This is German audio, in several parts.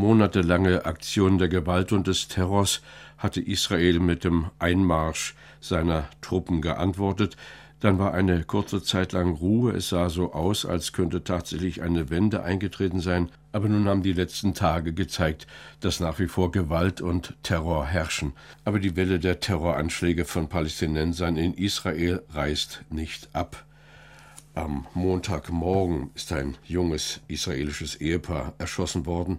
Monatelange Aktionen der Gewalt und des Terrors hatte Israel mit dem Einmarsch seiner Truppen geantwortet. Dann war eine kurze Zeit lang Ruhe. Es sah so aus, als könnte tatsächlich eine Wende eingetreten sein. Aber nun haben die letzten Tage gezeigt, dass nach wie vor Gewalt und Terror herrschen. Aber die Welle der Terroranschläge von Palästinensern in Israel reißt nicht ab. Am Montagmorgen ist ein junges israelisches Ehepaar erschossen worden.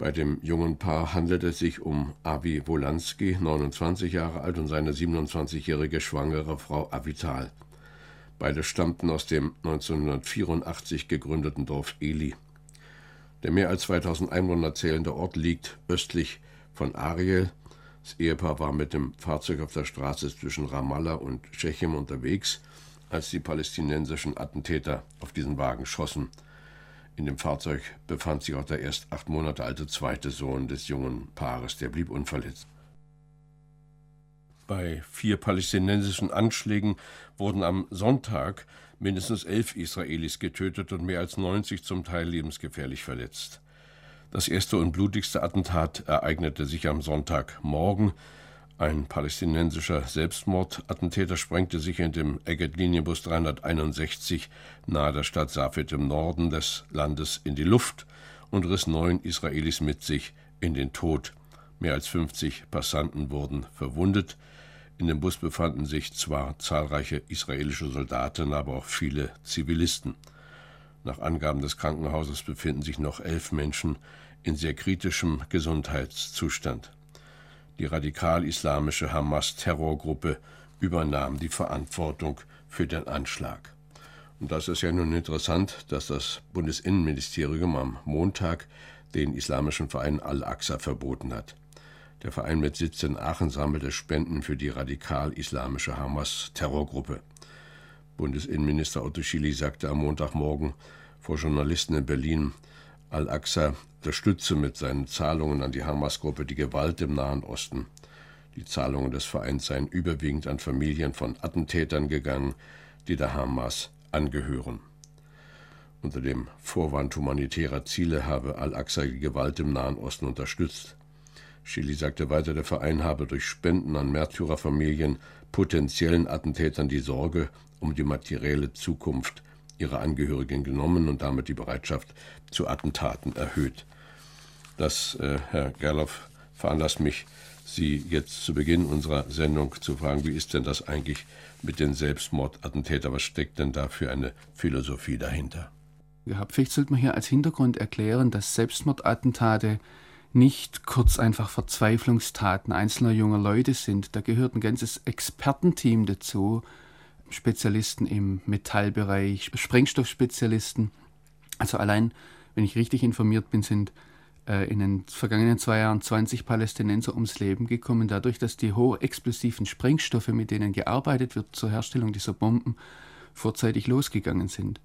Bei dem jungen Paar handelt es sich um Avi Wolanski, 29 Jahre alt, und seine 27-jährige schwangere Frau Avital. Beide stammten aus dem 1984 gegründeten Dorf Eli. Der mehr als 2000 Einwohner zählende Ort liegt östlich von Ariel. Das Ehepaar war mit dem Fahrzeug auf der Straße zwischen Ramallah und Shechem unterwegs als die palästinensischen Attentäter auf diesen Wagen schossen. In dem Fahrzeug befand sich auch der erst acht Monate alte zweite Sohn des jungen Paares, der blieb unverletzt. Bei vier palästinensischen Anschlägen wurden am Sonntag mindestens elf Israelis getötet und mehr als 90 zum Teil lebensgefährlich verletzt. Das erste und blutigste Attentat ereignete sich am Sonntagmorgen ein palästinensischer Selbstmordattentäter sprengte sich in dem Egged-Linienbus 361 nahe der Stadt Safed im Norden des Landes in die Luft und riss neun Israelis mit sich in den Tod. Mehr als 50 Passanten wurden verwundet. In dem Bus befanden sich zwar zahlreiche israelische Soldaten, aber auch viele Zivilisten. Nach Angaben des Krankenhauses befinden sich noch elf Menschen in sehr kritischem Gesundheitszustand. Die radikal-islamische Hamas-Terrorgruppe übernahm die Verantwortung für den Anschlag. Und das ist ja nun interessant, dass das Bundesinnenministerium am Montag den islamischen Verein Al-Aqsa verboten hat. Der Verein mit Sitz in Aachen sammelte Spenden für die radikal-islamische Hamas-Terrorgruppe. Bundesinnenminister Otto Schily sagte am Montagmorgen vor Journalisten in Berlin, Al-Aqsa unterstütze mit seinen Zahlungen an die Hamas-Gruppe die Gewalt im Nahen Osten. Die Zahlungen des Vereins seien überwiegend an Familien von Attentätern gegangen, die der Hamas angehören. Unter dem Vorwand humanitärer Ziele habe Al-Aqsa die Gewalt im Nahen Osten unterstützt. Chili sagte weiter, der Verein habe durch Spenden an Märtyrerfamilien potenziellen Attentätern die Sorge um die materielle Zukunft ihre Angehörigen genommen und damit die Bereitschaft zu Attentaten erhöht. Das, äh, Herr Gerloff, veranlasst mich, Sie jetzt zu Beginn unserer Sendung zu fragen, wie ist denn das eigentlich mit den Selbstmordattentätern? Was steckt denn da für eine Philosophie dahinter? Ja, vielleicht sollte man hier als Hintergrund erklären, dass Selbstmordattentate nicht kurz einfach Verzweiflungstaten einzelner junger Leute sind. Da gehört ein ganzes Expertenteam dazu, Spezialisten im Metallbereich, Sprengstoffspezialisten. Also allein, wenn ich richtig informiert bin, sind in den vergangenen zwei Jahren 20 Palästinenser ums Leben gekommen, dadurch, dass die hochexplosiven Sprengstoffe, mit denen gearbeitet wird zur Herstellung dieser Bomben, vorzeitig losgegangen sind.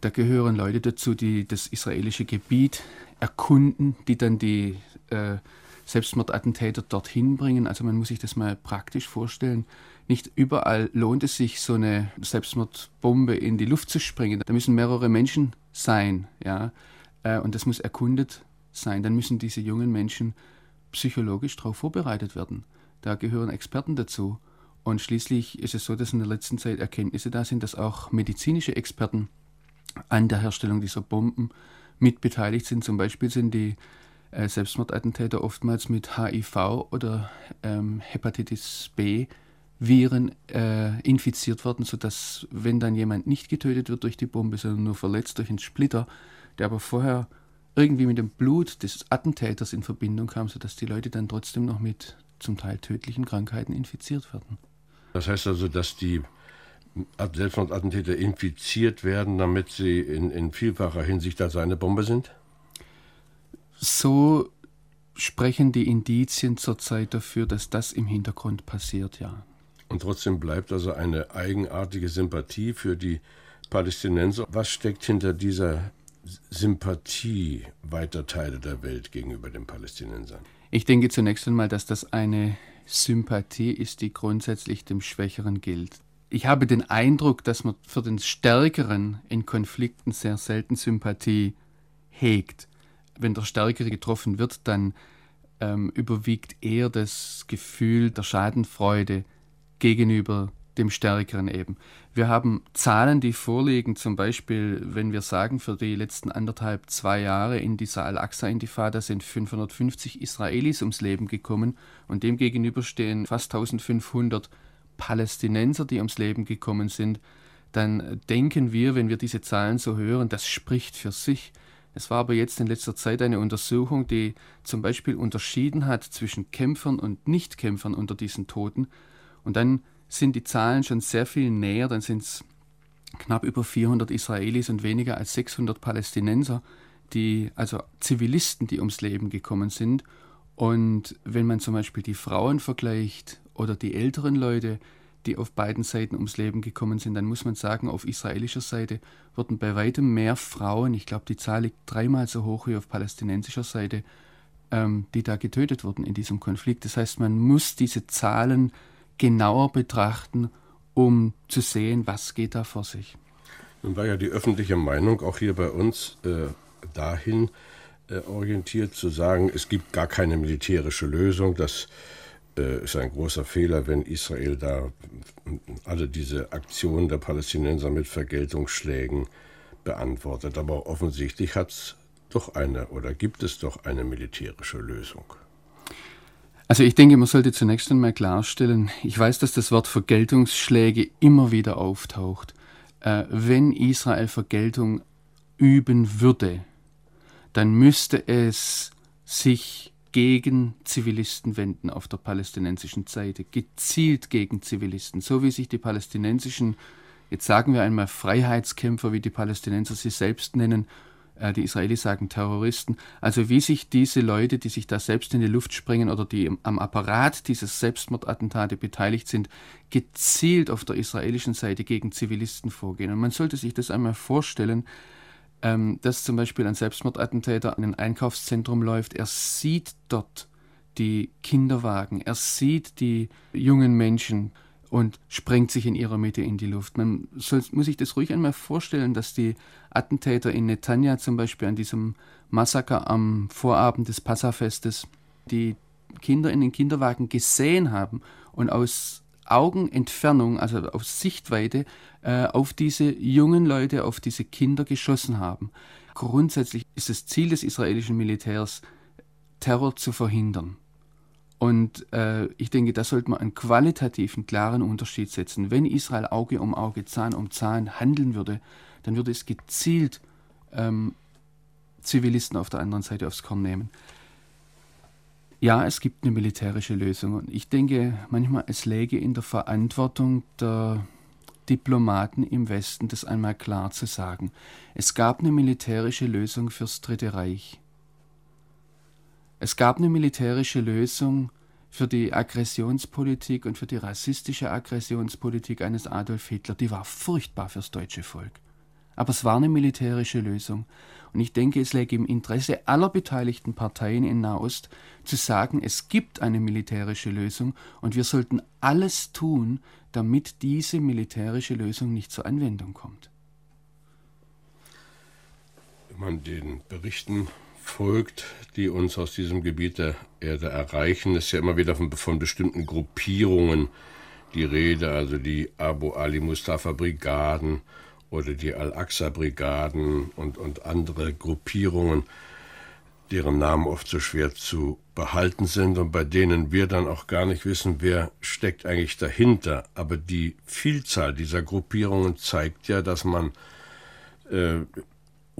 Da gehören Leute dazu, die das israelische Gebiet erkunden, die dann die äh, Selbstmordattentäter dorthin bringen. Also man muss sich das mal praktisch vorstellen. Nicht überall lohnt es sich, so eine Selbstmordbombe in die Luft zu springen. Da müssen mehrere Menschen sein, ja, äh, und das muss erkundet sein. Dann müssen diese jungen Menschen psychologisch darauf vorbereitet werden. Da gehören Experten dazu. Und schließlich ist es so, dass in der letzten Zeit Erkenntnisse da sind, dass auch medizinische Experten an der Herstellung dieser Bomben mitbeteiligt sind. Zum Beispiel sind die äh, Selbstmordattentäter oftmals mit HIV oder ähm, Hepatitis B Viren äh, infiziert worden, sodass, wenn dann jemand nicht getötet wird durch die Bombe, sondern nur verletzt durch einen Splitter, der aber vorher irgendwie mit dem Blut des Attentäters in Verbindung kam, sodass die Leute dann trotzdem noch mit zum Teil tödlichen Krankheiten infiziert werden. Das heißt also, dass die Selbstmordattentäter infiziert werden, damit sie in, in vielfacher Hinsicht als eine Bombe sind? So sprechen die Indizien zurzeit dafür, dass das im Hintergrund passiert, ja. Und trotzdem bleibt also eine eigenartige Sympathie für die Palästinenser. Was steckt hinter dieser Sympathie weiter Teile der Welt gegenüber den Palästinensern? Ich denke zunächst einmal, dass das eine Sympathie ist, die grundsätzlich dem Schwächeren gilt. Ich habe den Eindruck, dass man für den Stärkeren in Konflikten sehr selten Sympathie hegt. Wenn der Stärkere getroffen wird, dann ähm, überwiegt eher das Gefühl der Schadenfreude gegenüber dem Stärkeren eben. Wir haben Zahlen, die vorliegen, zum Beispiel, wenn wir sagen, für die letzten anderthalb, zwei Jahre in dieser Al-Aqsa-Intifada sind 550 Israelis ums Leben gekommen und demgegenüber stehen fast 1500 Palästinenser, die ums Leben gekommen sind, dann denken wir, wenn wir diese Zahlen so hören, das spricht für sich. Es war aber jetzt in letzter Zeit eine Untersuchung, die zum Beispiel unterschieden hat zwischen Kämpfern und Nichtkämpfern unter diesen Toten. Und dann sind die Zahlen schon sehr viel näher, dann sind es knapp über 400 Israelis und weniger als 600 Palästinenser, die, also Zivilisten, die ums Leben gekommen sind. Und wenn man zum Beispiel die Frauen vergleicht oder die älteren Leute, die auf beiden Seiten ums Leben gekommen sind, dann muss man sagen, auf israelischer Seite wurden bei weitem mehr Frauen, ich glaube, die Zahl liegt dreimal so hoch wie auf palästinensischer Seite, ähm, die da getötet wurden in diesem Konflikt. Das heißt, man muss diese Zahlen genauer betrachten, um zu sehen, was geht da vor sich. Nun war ja die öffentliche Meinung auch hier bei uns äh, dahin äh, orientiert zu sagen, es gibt gar keine militärische Lösung. Das äh, ist ein großer Fehler, wenn Israel da alle diese Aktionen der Palästinenser mit Vergeltungsschlägen beantwortet. Aber offensichtlich hat es doch eine oder gibt es doch eine militärische Lösung. Also ich denke, man sollte zunächst einmal klarstellen, ich weiß, dass das Wort Vergeltungsschläge immer wieder auftaucht. Äh, wenn Israel Vergeltung üben würde, dann müsste es sich gegen Zivilisten wenden auf der palästinensischen Seite, gezielt gegen Zivilisten, so wie sich die palästinensischen, jetzt sagen wir einmal Freiheitskämpfer, wie die Palästinenser sie selbst nennen, die Israelis sagen Terroristen, also wie sich diese Leute, die sich da selbst in die Luft sprengen oder die am Apparat dieses Selbstmordattentate beteiligt sind, gezielt auf der israelischen Seite gegen Zivilisten vorgehen. Und man sollte sich das einmal vorstellen, ähm, dass zum Beispiel ein Selbstmordattentäter in ein Einkaufszentrum läuft, er sieht dort die Kinderwagen, er sieht die jungen Menschen, und sprengt sich in ihrer Mitte in die Luft. Man soll, muss sich das ruhig einmal vorstellen, dass die Attentäter in Netanya zum Beispiel an diesem Massaker am Vorabend des Passafestes die Kinder in den Kinderwagen gesehen haben und aus Augenentfernung, also aus Sichtweite, äh, auf diese jungen Leute, auf diese Kinder geschossen haben. Grundsätzlich ist das Ziel des israelischen Militärs, Terror zu verhindern. Und äh, ich denke, da sollte man einen qualitativen, klaren Unterschied setzen. Wenn Israel Auge um Auge, Zahn um Zahn handeln würde, dann würde es gezielt ähm, Zivilisten auf der anderen Seite aufs Korn nehmen. Ja, es gibt eine militärische Lösung. Und ich denke manchmal, es läge in der Verantwortung der Diplomaten im Westen, das einmal klar zu sagen. Es gab eine militärische Lösung fürs Dritte Reich. Es gab eine militärische Lösung für die Aggressionspolitik und für die rassistische Aggressionspolitik eines Adolf Hitler. Die war furchtbar fürs deutsche Volk. Aber es war eine militärische Lösung. Und ich denke, es läge im Interesse aller beteiligten Parteien in Nahost zu sagen, es gibt eine militärische Lösung und wir sollten alles tun, damit diese militärische Lösung nicht zur Anwendung kommt. Wenn man den Berichten folgt, die uns aus diesem Gebiet der Erde erreichen, ist ja immer wieder von, von bestimmten Gruppierungen die Rede, also die Abu Ali Mustafa Brigaden oder die Al-Aqsa Brigaden und, und andere Gruppierungen, deren Namen oft so schwer zu behalten sind und bei denen wir dann auch gar nicht wissen, wer steckt eigentlich dahinter. Aber die Vielzahl dieser Gruppierungen zeigt ja, dass man äh,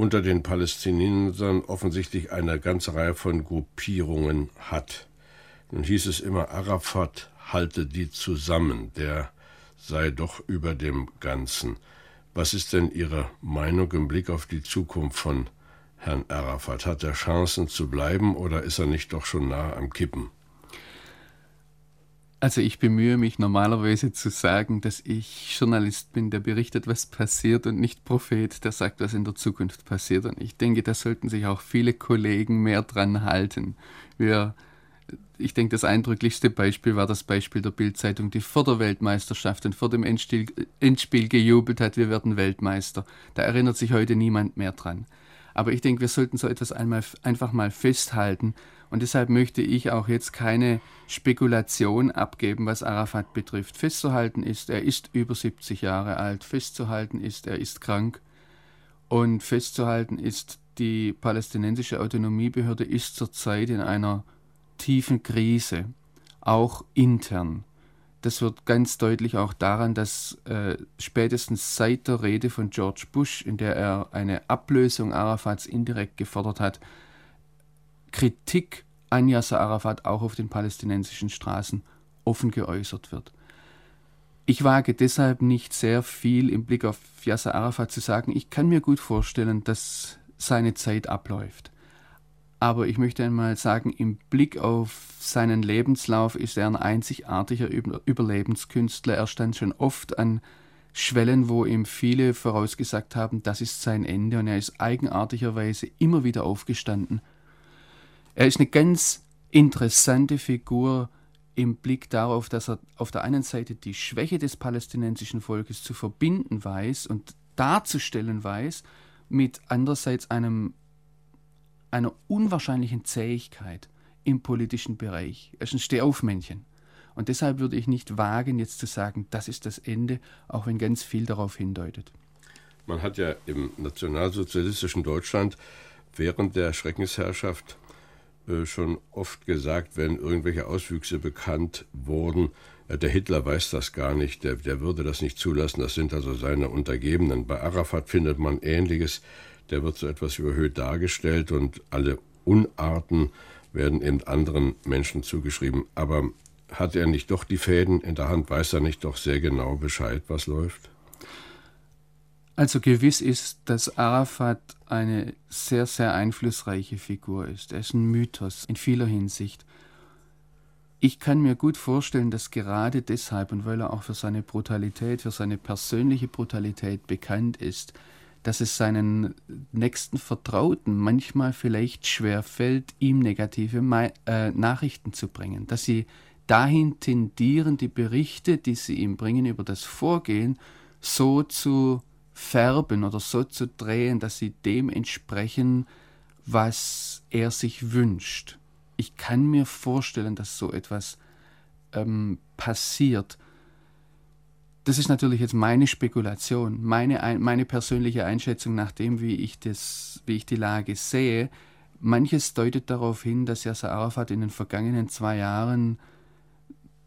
unter den Palästinensern offensichtlich eine ganze Reihe von Gruppierungen hat. Nun hieß es immer, Arafat halte die zusammen, der sei doch über dem Ganzen. Was ist denn Ihre Meinung im Blick auf die Zukunft von Herrn Arafat? Hat er Chancen zu bleiben oder ist er nicht doch schon nah am Kippen? Also ich bemühe mich normalerweise zu sagen, dass ich Journalist bin, der berichtet, was passiert und nicht Prophet, der sagt, was in der Zukunft passiert. Und ich denke, da sollten sich auch viele Kollegen mehr dran halten. Wir, ich denke, das eindrücklichste Beispiel war das Beispiel der Bildzeitung, die vor der Weltmeisterschaft und vor dem Endspiel, Endspiel gejubelt hat, wir werden Weltmeister. Da erinnert sich heute niemand mehr dran. Aber ich denke, wir sollten so etwas einmal, einfach mal festhalten. Und deshalb möchte ich auch jetzt keine Spekulation abgeben, was Arafat betrifft. Festzuhalten ist, er ist über 70 Jahre alt. Festzuhalten ist, er ist krank. Und festzuhalten ist, die palästinensische Autonomiebehörde ist zurzeit in einer tiefen Krise, auch intern. Das wird ganz deutlich auch daran, dass äh, spätestens seit der Rede von George Bush, in der er eine Ablösung Arafats indirekt gefordert hat, Kritik an Yasser Arafat auch auf den palästinensischen Straßen offen geäußert wird. Ich wage deshalb nicht sehr viel im Blick auf Yasser Arafat zu sagen. Ich kann mir gut vorstellen, dass seine Zeit abläuft. Aber ich möchte einmal sagen, im Blick auf seinen Lebenslauf ist er ein einzigartiger Überlebenskünstler. Er stand schon oft an Schwellen, wo ihm viele vorausgesagt haben, das ist sein Ende. Und er ist eigenartigerweise immer wieder aufgestanden. Er ist eine ganz interessante Figur im Blick darauf, dass er auf der einen Seite die Schwäche des palästinensischen Volkes zu verbinden weiß und darzustellen weiß, mit andererseits einem einer unwahrscheinlichen Zähigkeit im politischen Bereich. Er ist ein Stehaufmännchen. Und deshalb würde ich nicht wagen, jetzt zu sagen, das ist das Ende, auch wenn ganz viel darauf hindeutet. Man hat ja im nationalsozialistischen Deutschland während der Schreckensherrschaft schon oft gesagt, wenn irgendwelche Auswüchse bekannt wurden, äh, der Hitler weiß das gar nicht, der, der würde das nicht zulassen, das sind also seine Untergebenen. Bei Arafat findet man Ähnliches der wird so etwas überhöht dargestellt und alle Unarten werden eben anderen Menschen zugeschrieben. Aber hat er nicht doch die Fäden in der Hand? Weiß er nicht doch sehr genau Bescheid, was läuft? Also gewiss ist, dass Arafat eine sehr, sehr einflussreiche Figur ist. Er ist ein Mythos in vieler Hinsicht. Ich kann mir gut vorstellen, dass gerade deshalb und weil er auch für seine Brutalität, für seine persönliche Brutalität bekannt ist, dass es seinen nächsten Vertrauten manchmal vielleicht schwerfällt, ihm negative äh, Nachrichten zu bringen, dass sie dahin tendieren, die Berichte, die sie ihm bringen über das Vorgehen, so zu färben oder so zu drehen, dass sie dem entsprechen, was er sich wünscht. Ich kann mir vorstellen, dass so etwas ähm, passiert. Das ist natürlich jetzt meine Spekulation, meine, meine persönliche Einschätzung nach dem, wie ich, das, wie ich die Lage sehe. Manches deutet darauf hin, dass Yasser Arafat in den vergangenen zwei Jahren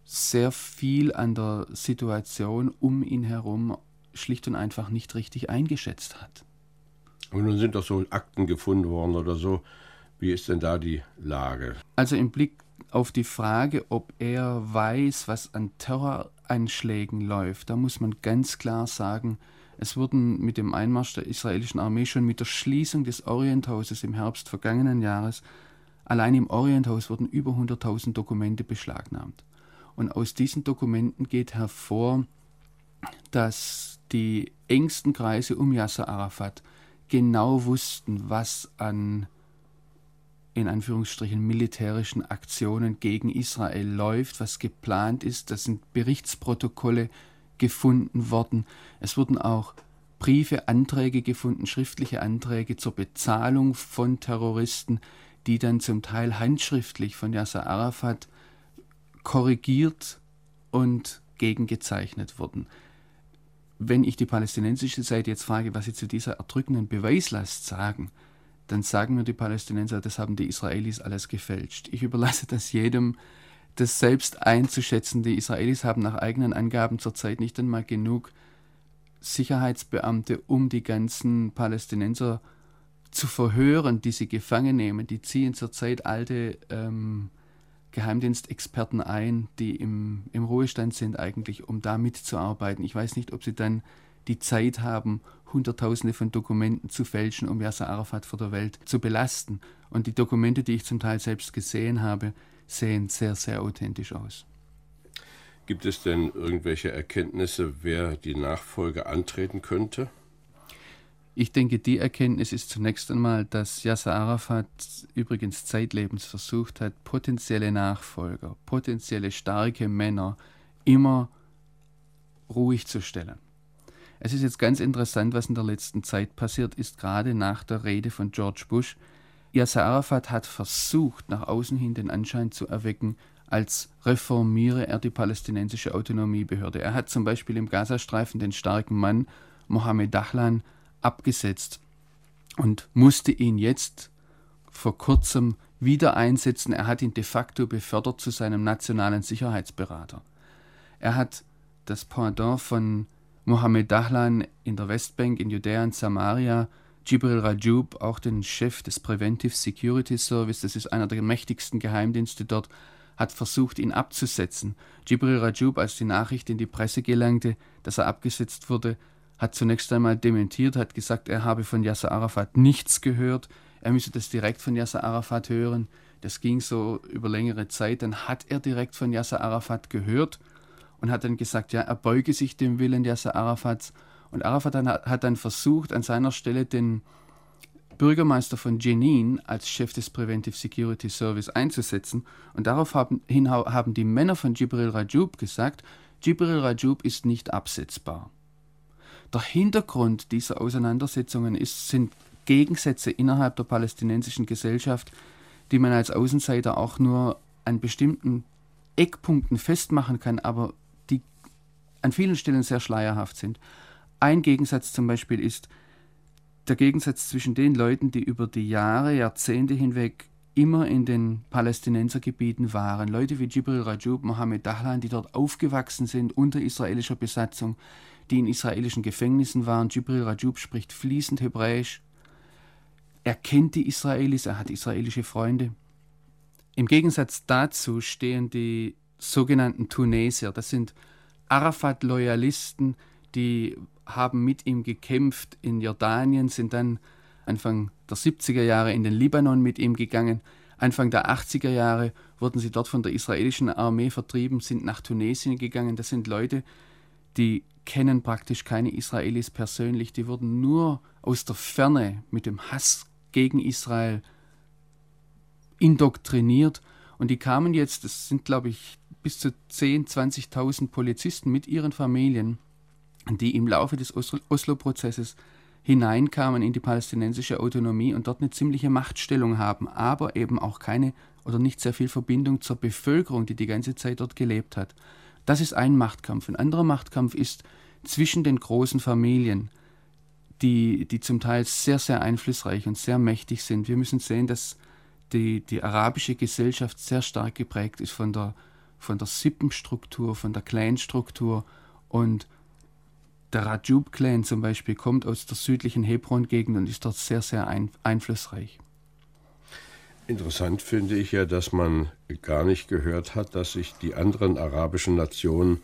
sehr viel an der Situation um ihn herum schlicht und einfach nicht richtig eingeschätzt hat. Und nun sind doch so Akten gefunden worden oder so. Wie ist denn da die Lage? Also im Blick auf die Frage, ob er weiß, was an Terroranschlägen läuft, da muss man ganz klar sagen, es wurden mit dem Einmarsch der israelischen Armee schon mit der Schließung des Orienthauses im Herbst vergangenen Jahres, allein im Orienthaus wurden über 100.000 Dokumente beschlagnahmt. Und aus diesen Dokumenten geht hervor, dass die engsten Kreise um Yasser Arafat genau wussten, was an in Anführungsstrichen militärischen Aktionen gegen Israel läuft, was geplant ist. Das sind Berichtsprotokolle gefunden worden. Es wurden auch Briefe, Anträge gefunden, schriftliche Anträge zur Bezahlung von Terroristen, die dann zum Teil handschriftlich von Yasser Arafat korrigiert und gegengezeichnet wurden. Wenn ich die palästinensische Seite jetzt frage, was sie zu dieser erdrückenden Beweislast sagen, dann sagen mir die Palästinenser, das haben die Israelis alles gefälscht. Ich überlasse das jedem, das selbst einzuschätzen. Die Israelis haben nach eigenen Angaben zurzeit nicht einmal genug Sicherheitsbeamte, um die ganzen Palästinenser zu verhören, die sie gefangen nehmen. Die ziehen zurzeit alte ähm, Geheimdienstexperten ein, die im, im Ruhestand sind eigentlich, um da mitzuarbeiten. Ich weiß nicht, ob sie dann die Zeit haben, Hunderttausende von Dokumenten zu fälschen, um Yasser Arafat vor der Welt zu belasten. Und die Dokumente, die ich zum Teil selbst gesehen habe, sehen sehr, sehr authentisch aus. Gibt es denn irgendwelche Erkenntnisse, wer die Nachfolge antreten könnte? Ich denke, die Erkenntnis ist zunächst einmal, dass Yasser Arafat übrigens zeitlebens versucht hat, potenzielle Nachfolger, potenzielle starke Männer immer ruhig zu stellen. Es ist jetzt ganz interessant, was in der letzten Zeit passiert ist, gerade nach der Rede von George Bush. Yasser Arafat hat versucht, nach außen hin den Anschein zu erwecken, als reformiere er die palästinensische Autonomiebehörde. Er hat zum Beispiel im Gazastreifen den starken Mann Mohammed Dahlan abgesetzt und musste ihn jetzt vor kurzem wieder einsetzen. Er hat ihn de facto befördert zu seinem nationalen Sicherheitsberater. Er hat das Pendant von Mohammed Dahlan in der Westbank, in Judäa und Samaria, Jibril Rajub, auch den Chef des Preventive Security Service, das ist einer der mächtigsten Geheimdienste dort, hat versucht, ihn abzusetzen. Jibril Rajub, als die Nachricht in die Presse gelangte, dass er abgesetzt wurde, hat zunächst einmal dementiert, hat gesagt, er habe von Yasser Arafat nichts gehört, er müsse das direkt von Yasser Arafat hören. Das ging so über längere Zeit. Dann hat er direkt von Yasser Arafat gehört und hat dann gesagt, ja, er beuge sich dem Willen Yasser Arafats. Und Arafat hat dann versucht, an seiner Stelle den Bürgermeister von Jenin als Chef des Preventive Security Service einzusetzen. Und daraufhin haben die Männer von Jibril Rajub gesagt, Jibril Rajub ist nicht absetzbar. Der Hintergrund dieser Auseinandersetzungen ist, sind Gegensätze innerhalb der palästinensischen Gesellschaft, die man als Außenseiter auch nur an bestimmten Eckpunkten festmachen kann, aber die an vielen Stellen sehr schleierhaft sind. Ein Gegensatz zum Beispiel ist der Gegensatz zwischen den Leuten, die über die Jahre, Jahrzehnte hinweg immer in den Palästinensergebieten waren. Leute wie Jibril Rajub, Mohammed Dahlan, die dort aufgewachsen sind unter israelischer Besatzung, die in israelischen Gefängnissen waren. Jibril Rajub spricht fließend Hebräisch. Er kennt die Israelis, er hat israelische Freunde. Im Gegensatz dazu stehen die sogenannten Tunesier. Das sind Arafat-Loyalisten, die haben mit ihm gekämpft in Jordanien, sind dann Anfang der 70er Jahre in den Libanon mit ihm gegangen. Anfang der 80er Jahre wurden sie dort von der israelischen Armee vertrieben, sind nach Tunesien gegangen. Das sind Leute, die kennen praktisch keine Israelis persönlich, die wurden nur aus der Ferne mit dem Hass gegen Israel indoktriniert und die kamen jetzt, das sind glaube ich bis zu 10.000, 20.000 Polizisten mit ihren Familien, die im Laufe des Oslo-Prozesses hineinkamen in die palästinensische Autonomie und dort eine ziemliche Machtstellung haben, aber eben auch keine oder nicht sehr viel Verbindung zur Bevölkerung, die die ganze Zeit dort gelebt hat. Das ist ein Machtkampf. Ein anderer Machtkampf ist zwischen den großen Familien, die, die zum Teil sehr, sehr einflussreich und sehr mächtig sind. Wir müssen sehen, dass die, die arabische Gesellschaft sehr stark geprägt ist von der, von der Sippenstruktur, von der Clanstruktur und der Rajub-Clan zum Beispiel kommt aus der südlichen Hebron-Gegend und ist dort sehr, sehr ein, einflussreich. Interessant finde ich ja, dass man gar nicht gehört hat, dass sich die anderen arabischen Nationen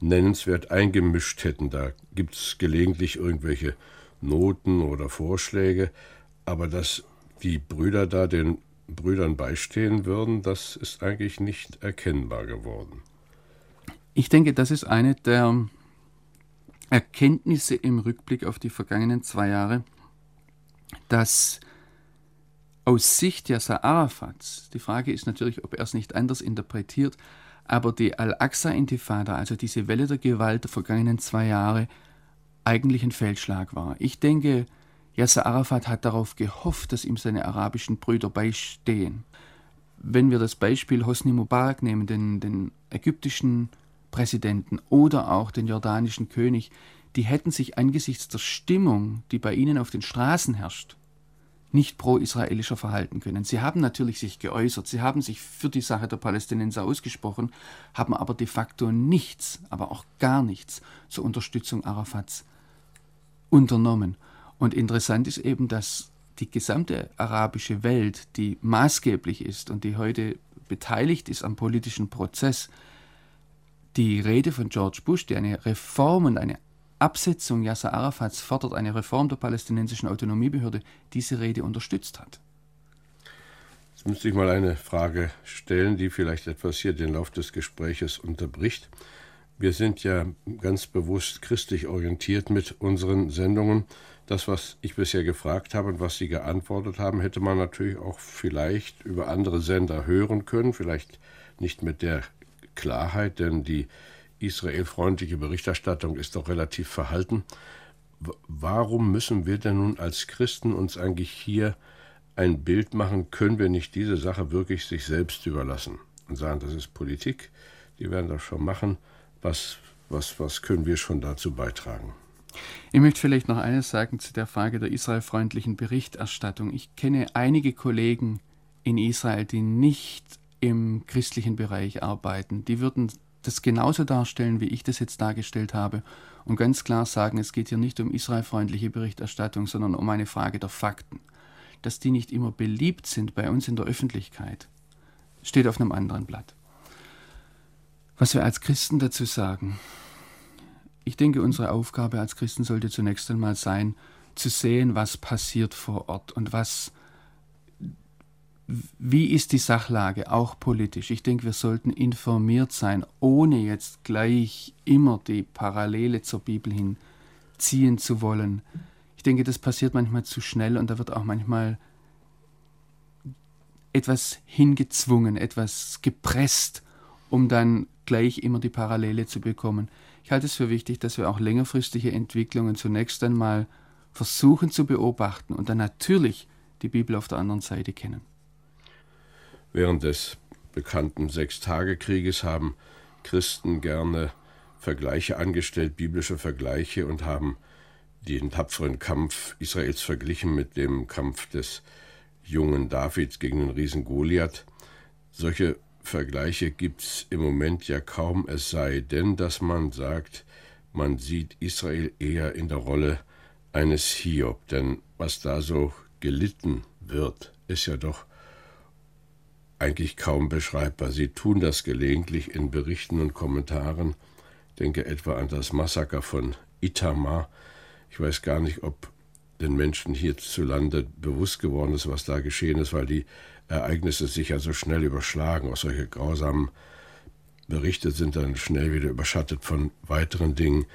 nennenswert eingemischt hätten. Da gibt es gelegentlich irgendwelche Noten oder Vorschläge, aber dass die Brüder da den Brüdern beistehen würden, das ist eigentlich nicht erkennbar geworden. Ich denke, das ist eine der Erkenntnisse im Rückblick auf die vergangenen zwei Jahre, dass aus Sicht Yasser Arafats, die Frage ist natürlich, ob er es nicht anders interpretiert, aber die Al-Aqsa-Intifada, also diese Welle der Gewalt der vergangenen zwei Jahre, eigentlich ein Fehlschlag war. Ich denke, Yasser Arafat hat darauf gehofft, dass ihm seine arabischen Brüder beistehen. Wenn wir das Beispiel Hosni Mubarak nehmen, den, den ägyptischen Präsidenten oder auch den jordanischen König, die hätten sich angesichts der Stimmung, die bei ihnen auf den Straßen herrscht, nicht pro-israelischer verhalten können. Sie haben natürlich sich geäußert, sie haben sich für die Sache der Palästinenser ausgesprochen, haben aber de facto nichts, aber auch gar nichts zur Unterstützung Arafats unternommen. Und interessant ist eben, dass die gesamte arabische Welt, die maßgeblich ist und die heute beteiligt ist am politischen Prozess, die Rede von George Bush, die eine Reform und eine Absetzung Yasser Arafats fordert, eine Reform der palästinensischen Autonomiebehörde, diese Rede unterstützt hat. Jetzt müsste ich mal eine Frage stellen, die vielleicht etwas hier den Lauf des Gespräches unterbricht. Wir sind ja ganz bewusst christlich orientiert mit unseren Sendungen. Das, was ich bisher gefragt habe und was Sie geantwortet haben, hätte man natürlich auch vielleicht über andere Sender hören können, vielleicht nicht mit der Klarheit, denn die israelfreundliche Berichterstattung ist doch relativ verhalten. Warum müssen wir denn nun als Christen uns eigentlich hier ein Bild machen, können wir nicht diese Sache wirklich sich selbst überlassen und sagen, das ist Politik, die werden das schon machen, was, was, was können wir schon dazu beitragen? Ich möchte vielleicht noch eines sagen zu der Frage der israelfreundlichen Berichterstattung. Ich kenne einige Kollegen in Israel, die nicht im christlichen Bereich arbeiten. Die würden das genauso darstellen, wie ich das jetzt dargestellt habe und ganz klar sagen, es geht hier nicht um israelfreundliche Berichterstattung, sondern um eine Frage der Fakten. Dass die nicht immer beliebt sind bei uns in der Öffentlichkeit, steht auf einem anderen Blatt. Was wir als Christen dazu sagen, ich denke, unsere Aufgabe als Christen sollte zunächst einmal sein, zu sehen, was passiert vor Ort und was wie ist die Sachlage, auch politisch? Ich denke, wir sollten informiert sein, ohne jetzt gleich immer die Parallele zur Bibel hin ziehen zu wollen. Ich denke, das passiert manchmal zu schnell und da wird auch manchmal etwas hingezwungen, etwas gepresst, um dann gleich immer die Parallele zu bekommen. Ich halte es für wichtig, dass wir auch längerfristige Entwicklungen zunächst einmal versuchen zu beobachten und dann natürlich die Bibel auf der anderen Seite kennen. Während des bekannten Sechstagekrieges haben Christen gerne Vergleiche angestellt, biblische Vergleiche und haben den tapferen Kampf Israels verglichen mit dem Kampf des jungen Davids gegen den Riesen Goliath. Solche Vergleiche gibt es im Moment ja kaum, es sei denn, dass man sagt, man sieht Israel eher in der Rolle eines Hiob, denn was da so gelitten wird, ist ja doch eigentlich kaum beschreibbar. Sie tun das gelegentlich in Berichten und Kommentaren. Denke etwa an das Massaker von Itamar. Ich weiß gar nicht, ob den Menschen hierzulande bewusst geworden ist, was da geschehen ist, weil die Ereignisse sich ja so schnell überschlagen. Auch solche grausamen Berichte sind dann schnell wieder überschattet von weiteren Dingen.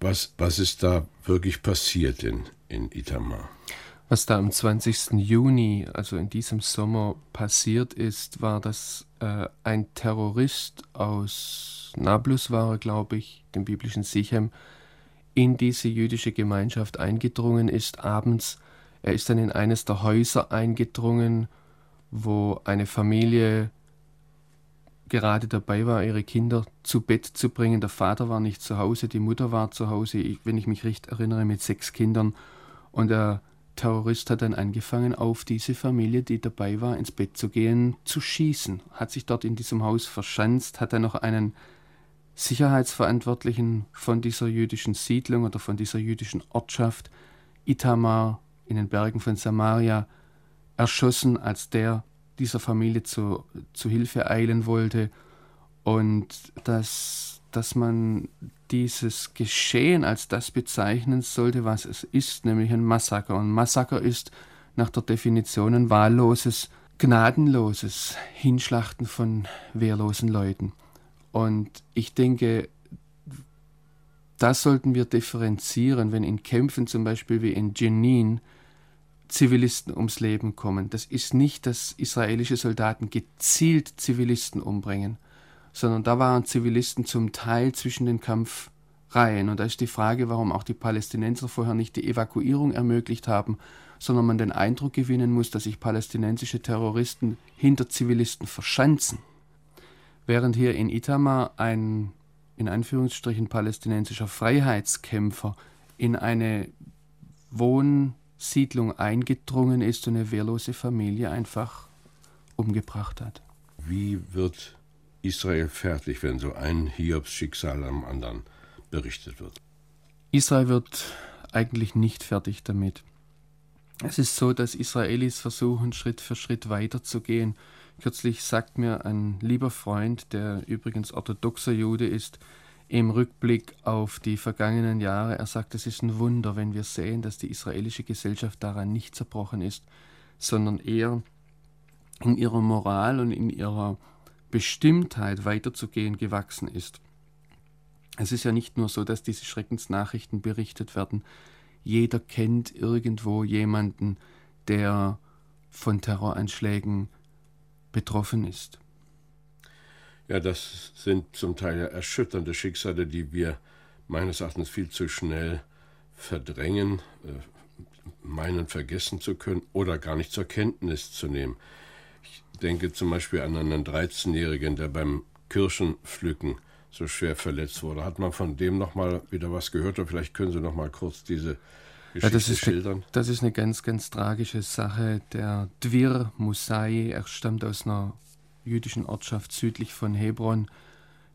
Was, was ist da wirklich passiert in, in Itamar? Was da am 20. Juni, also in diesem Sommer, passiert ist, war, dass äh, ein Terrorist aus Nablus war, glaube ich, dem biblischen Sichem, in diese jüdische Gemeinschaft eingedrungen ist abends. Er ist dann in eines der Häuser eingedrungen, wo eine Familie gerade dabei war, ihre Kinder zu Bett zu bringen. Der Vater war nicht zu Hause, die Mutter war zu Hause, ich, wenn ich mich recht erinnere, mit sechs Kindern. Und er Terrorist hat dann angefangen, auf diese Familie, die dabei war, ins Bett zu gehen, zu schießen. Hat sich dort in diesem Haus verschanzt, hat dann noch einen Sicherheitsverantwortlichen von dieser jüdischen Siedlung oder von dieser jüdischen Ortschaft, Itamar, in den Bergen von Samaria, erschossen, als der dieser Familie zu, zu Hilfe eilen wollte. Und dass, dass man dieses Geschehen als das bezeichnen sollte, was es ist, nämlich ein Massaker. Und Massaker ist nach der Definition ein wahlloses, gnadenloses Hinschlachten von wehrlosen Leuten. Und ich denke, das sollten wir differenzieren, wenn in Kämpfen zum Beispiel wie in Jenin Zivilisten ums Leben kommen. Das ist nicht, dass israelische Soldaten gezielt Zivilisten umbringen, sondern da waren Zivilisten zum Teil zwischen den Kampfreihen. Und da ist die Frage, warum auch die Palästinenser vorher nicht die Evakuierung ermöglicht haben, sondern man den Eindruck gewinnen muss, dass sich palästinensische Terroristen hinter Zivilisten verschanzen. Während hier in Itamar ein in Anführungsstrichen palästinensischer Freiheitskämpfer in eine Wohnsiedlung eingedrungen ist und eine wehrlose Familie einfach umgebracht hat. Wie wird Israel fertig, wenn so ein Hiobs-Schicksal am anderen berichtet wird? Israel wird eigentlich nicht fertig damit. Es ist so, dass Israelis versuchen, Schritt für Schritt weiterzugehen. Kürzlich sagt mir ein lieber Freund, der übrigens orthodoxer Jude ist, im Rückblick auf die vergangenen Jahre, er sagt, es ist ein Wunder, wenn wir sehen, dass die israelische Gesellschaft daran nicht zerbrochen ist, sondern eher in ihrer Moral und in ihrer Bestimmtheit weiterzugehen gewachsen ist. Es ist ja nicht nur so, dass diese Schreckensnachrichten berichtet werden. Jeder kennt irgendwo jemanden, der von Terroranschlägen betroffen ist. Ja, das sind zum Teil erschütternde Schicksale, die wir meines Erachtens viel zu schnell verdrängen, äh, meinen vergessen zu können oder gar nicht zur Kenntnis zu nehmen. Ich denke zum Beispiel an einen 13-Jährigen, der beim Kirschenpflücken so schwer verletzt wurde. Hat man von dem noch mal wieder was gehört? Oder vielleicht können Sie noch mal kurz diese Geschichte ja, das ist, schildern? Das ist eine ganz, ganz tragische Sache. Der Dwir Musai, er stammt aus einer jüdischen Ortschaft südlich von Hebron.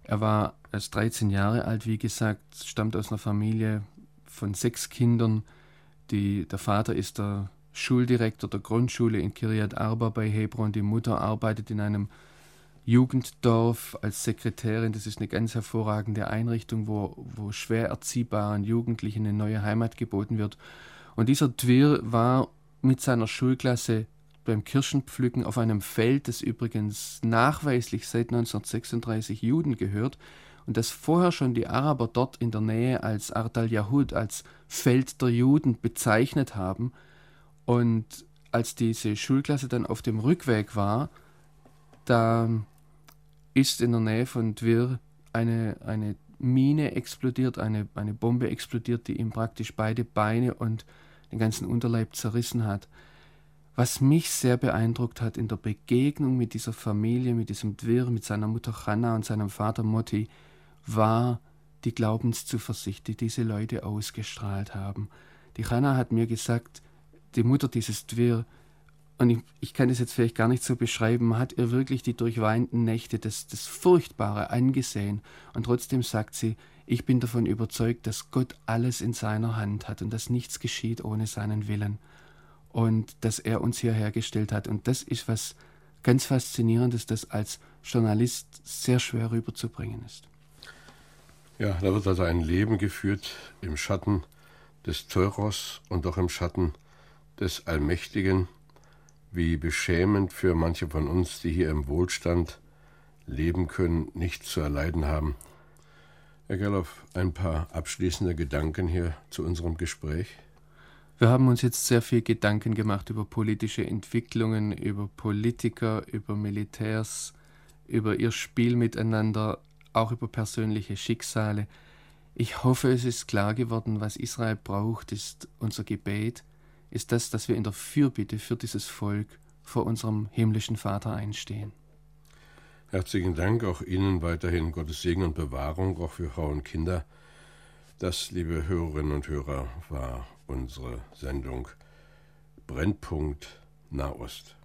Er war erst 13 Jahre alt, wie gesagt, stammt aus einer Familie von sechs Kindern. Die, der Vater ist der Schuldirektor der Grundschule in Kiryat Arba bei Hebron. Die Mutter arbeitet in einem Jugenddorf als Sekretärin. Das ist eine ganz hervorragende Einrichtung, wo, wo schwer erziehbaren Jugendlichen eine neue Heimat geboten wird. Und dieser Twir war mit seiner Schulklasse beim Kirschenpflücken auf einem Feld, das übrigens nachweislich seit 1936 Juden gehört und das vorher schon die Araber dort in der Nähe als Art al-Yahud, als Feld der Juden bezeichnet haben. Und als diese Schulklasse dann auf dem Rückweg war, da ist in der Nähe von Dwir eine, eine Mine explodiert, eine, eine Bombe explodiert, die ihm praktisch beide Beine und den ganzen Unterleib zerrissen hat. Was mich sehr beeindruckt hat in der Begegnung mit dieser Familie, mit diesem Dwir, mit seiner Mutter Channa und seinem Vater Motti, war die Glaubenszuversicht, die diese Leute ausgestrahlt haben. Die Channa hat mir gesagt, die Mutter dieses Dwir, und ich, ich, kann das jetzt vielleicht gar nicht so beschreiben, hat ihr wirklich die durchweinten Nächte, das, das Furchtbare angesehen. Und trotzdem sagt sie, ich bin davon überzeugt, dass Gott alles in seiner Hand hat und dass nichts geschieht ohne seinen Willen und dass er uns hierher gestellt hat. Und das ist was ganz Faszinierendes, das als Journalist sehr schwer rüberzubringen ist. Ja, da wird also ein Leben geführt im Schatten des Teuros und auch im Schatten des Allmächtigen. Wie beschämend für manche von uns, die hier im Wohlstand leben können, nichts zu erleiden haben. Herr Gerloff, ein paar abschließende Gedanken hier zu unserem Gespräch. Wir haben uns jetzt sehr viel Gedanken gemacht über politische Entwicklungen, über Politiker, über Militärs, über ihr Spiel miteinander, auch über persönliche Schicksale. Ich hoffe, es ist klar geworden, was Israel braucht, ist unser Gebet, ist das, dass wir in der Fürbitte für dieses Volk vor unserem himmlischen Vater einstehen. Herzlichen Dank auch Ihnen weiterhin Gottes Segen und Bewahrung, auch für Frauen und Kinder. Das, liebe Hörerinnen und Hörer, war unsere Sendung Brennpunkt Nahost.